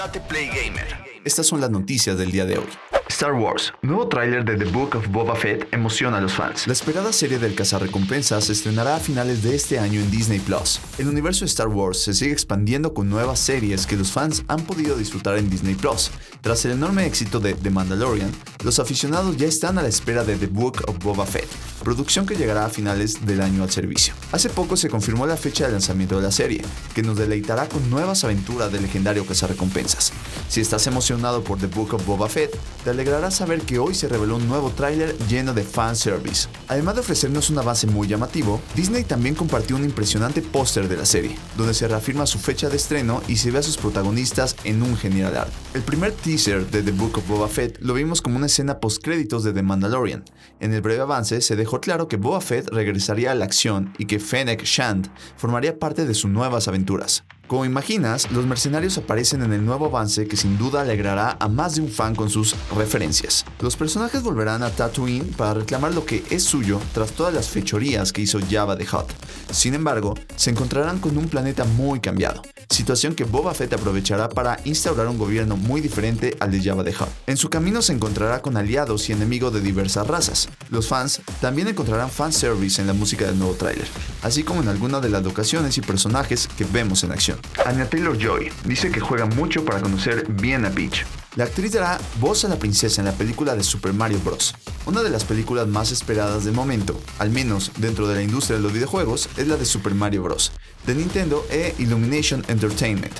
Date Play Gamer. Estas son las noticias del día de hoy. Star Wars, nuevo tráiler de The Book of Boba Fett emociona a los fans. La esperada serie del cazarrecompensas se estrenará a finales de este año en Disney Plus. El universo de Star Wars se sigue expandiendo con nuevas series que los fans han podido disfrutar en Disney Plus. Tras el enorme éxito de The Mandalorian, los aficionados ya están a la espera de The Book of Boba Fett, producción que llegará a finales del año al servicio. Hace poco se confirmó la fecha de lanzamiento de la serie, que nos deleitará con nuevas aventuras del legendario cazarrecompensas. Si estás emocionado por The Book of Boba Fett, te alegrará saber que hoy se reveló un nuevo tráiler lleno de fanservice. Además de ofrecernos un avance muy llamativo, Disney también compartió un impresionante póster de la serie, donde se reafirma su fecha de estreno y se ve a sus protagonistas en un genial art. El primer teaser de The Book of Boba Fett lo vimos como una escena post-créditos de The Mandalorian. En el breve avance se dejó claro que Boba Fett regresaría a la acción y que Fennec Shand formaría parte de sus nuevas aventuras. Como imaginas, los mercenarios aparecen en el nuevo avance que sin duda alegrará a más de un fan con sus referencias. Los personajes volverán a Tatooine para reclamar lo que es suyo tras todas las fechorías que hizo Java de Hutt. Sin embargo, se encontrarán con un planeta muy cambiado, situación que Boba Fett aprovechará para instaurar un gobierno muy diferente al de Java de Hutt. En su camino se encontrará con aliados y enemigos de diversas razas. Los fans también encontrarán fanservice en la música del nuevo tráiler, así como en algunas de las locaciones y personajes que vemos en acción. Anya Taylor-Joy dice que juega mucho para conocer bien a Peach. La actriz dará voz a la princesa en la película de Super Mario Bros. Una de las películas más esperadas del momento, al menos dentro de la industria de los videojuegos, es la de Super Mario Bros. de Nintendo e Illumination Entertainment.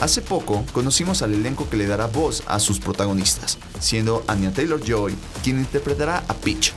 Hace poco conocimos al elenco que le dará voz a sus protagonistas, siendo Anya Taylor-Joy quien interpretará a Peach,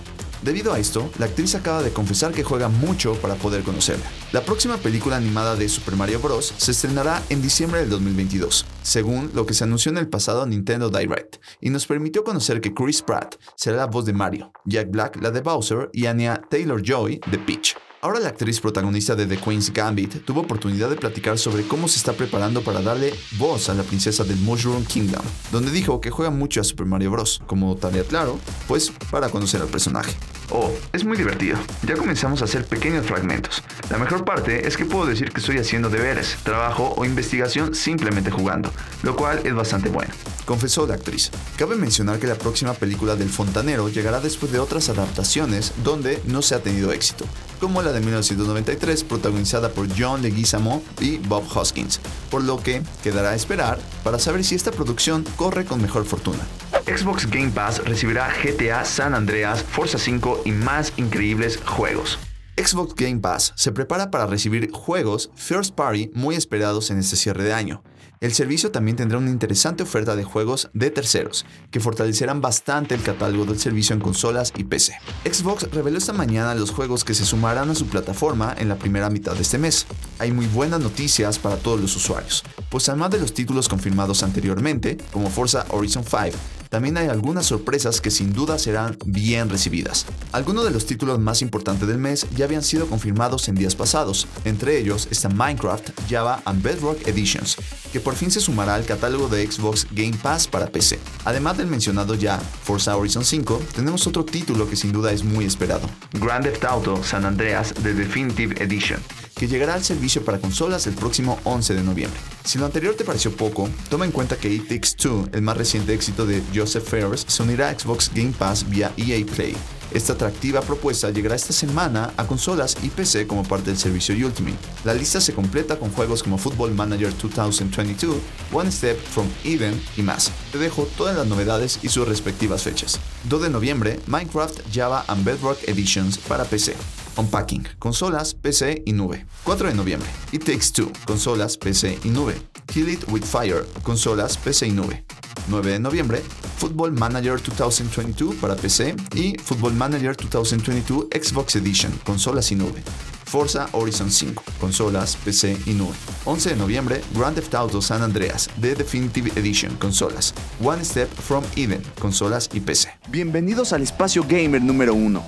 Debido a esto, la actriz acaba de confesar que juega mucho para poder conocerla. La próxima película animada de Super Mario Bros. se estrenará en diciembre del 2022, según lo que se anunció en el pasado Nintendo Direct, y nos permitió conocer que Chris Pratt será la voz de Mario, Jack Black la de Bowser y Anya Taylor-Joy de Peach. Ahora la actriz protagonista de The Queen's Gambit tuvo oportunidad de platicar sobre cómo se está preparando para darle voz a la princesa del Mushroom Kingdom, donde dijo que juega mucho a Super Mario Bros. como tarea claro, pues para conocer al personaje. Oh, es muy divertido. Ya comenzamos a hacer pequeños fragmentos. La mejor parte es que puedo decir que estoy haciendo deberes, trabajo o investigación simplemente jugando, lo cual es bastante bueno. Confesó la actriz. Cabe mencionar que la próxima película del fontanero llegará después de otras adaptaciones donde no se ha tenido éxito, como la de 1993 protagonizada por John Leguizamo y Bob Hoskins, por lo que quedará a esperar para saber si esta producción corre con mejor fortuna. Xbox Game Pass recibirá GTA San Andreas, Forza 5 y más increíbles juegos. Xbox Game Pass se prepara para recibir juegos first party muy esperados en este cierre de año. El servicio también tendrá una interesante oferta de juegos de terceros, que fortalecerán bastante el catálogo del servicio en consolas y PC. Xbox reveló esta mañana los juegos que se sumarán a su plataforma en la primera mitad de este mes. Hay muy buenas noticias para todos los usuarios, pues además de los títulos confirmados anteriormente, como Forza Horizon 5, también hay algunas sorpresas que sin duda serán bien recibidas. Algunos de los títulos más importantes del mes ya habían sido confirmados en días pasados, entre ellos está Minecraft, Java and Bedrock Editions, que por fin se sumará al catálogo de Xbox Game Pass para PC. Además del mencionado ya Forza Horizon 5, tenemos otro título que sin duda es muy esperado, Grand Theft Auto San Andreas The Definitive Edition que llegará al servicio para consolas el próximo 11 de noviembre. Si lo anterior te pareció poco, toma en cuenta que It Takes Two, el más reciente éxito de Joseph Ferris, se unirá a Xbox Game Pass vía EA Play. Esta atractiva propuesta llegará esta semana a consolas y PC como parte del servicio Ultimate. La lista se completa con juegos como Football Manager 2022, One Step from Eden y más. Te dejo todas las novedades y sus respectivas fechas. 2 de noviembre, Minecraft, Java and Bedrock Editions para PC. Unpacking, consolas, PC y nube. 4 de noviembre, It Takes Two, consolas, PC y nube. Kill It With Fire, consolas, PC y nube. 9 de noviembre, Football Manager 2022 para PC y Football Manager 2022 Xbox Edition, consolas y nube. Forza Horizon 5, consolas, PC y nube. 11 de noviembre, Grand Theft Auto San Andreas, The Definitive Edition, consolas. One Step from Eden, consolas y PC. Bienvenidos al Espacio Gamer número 1,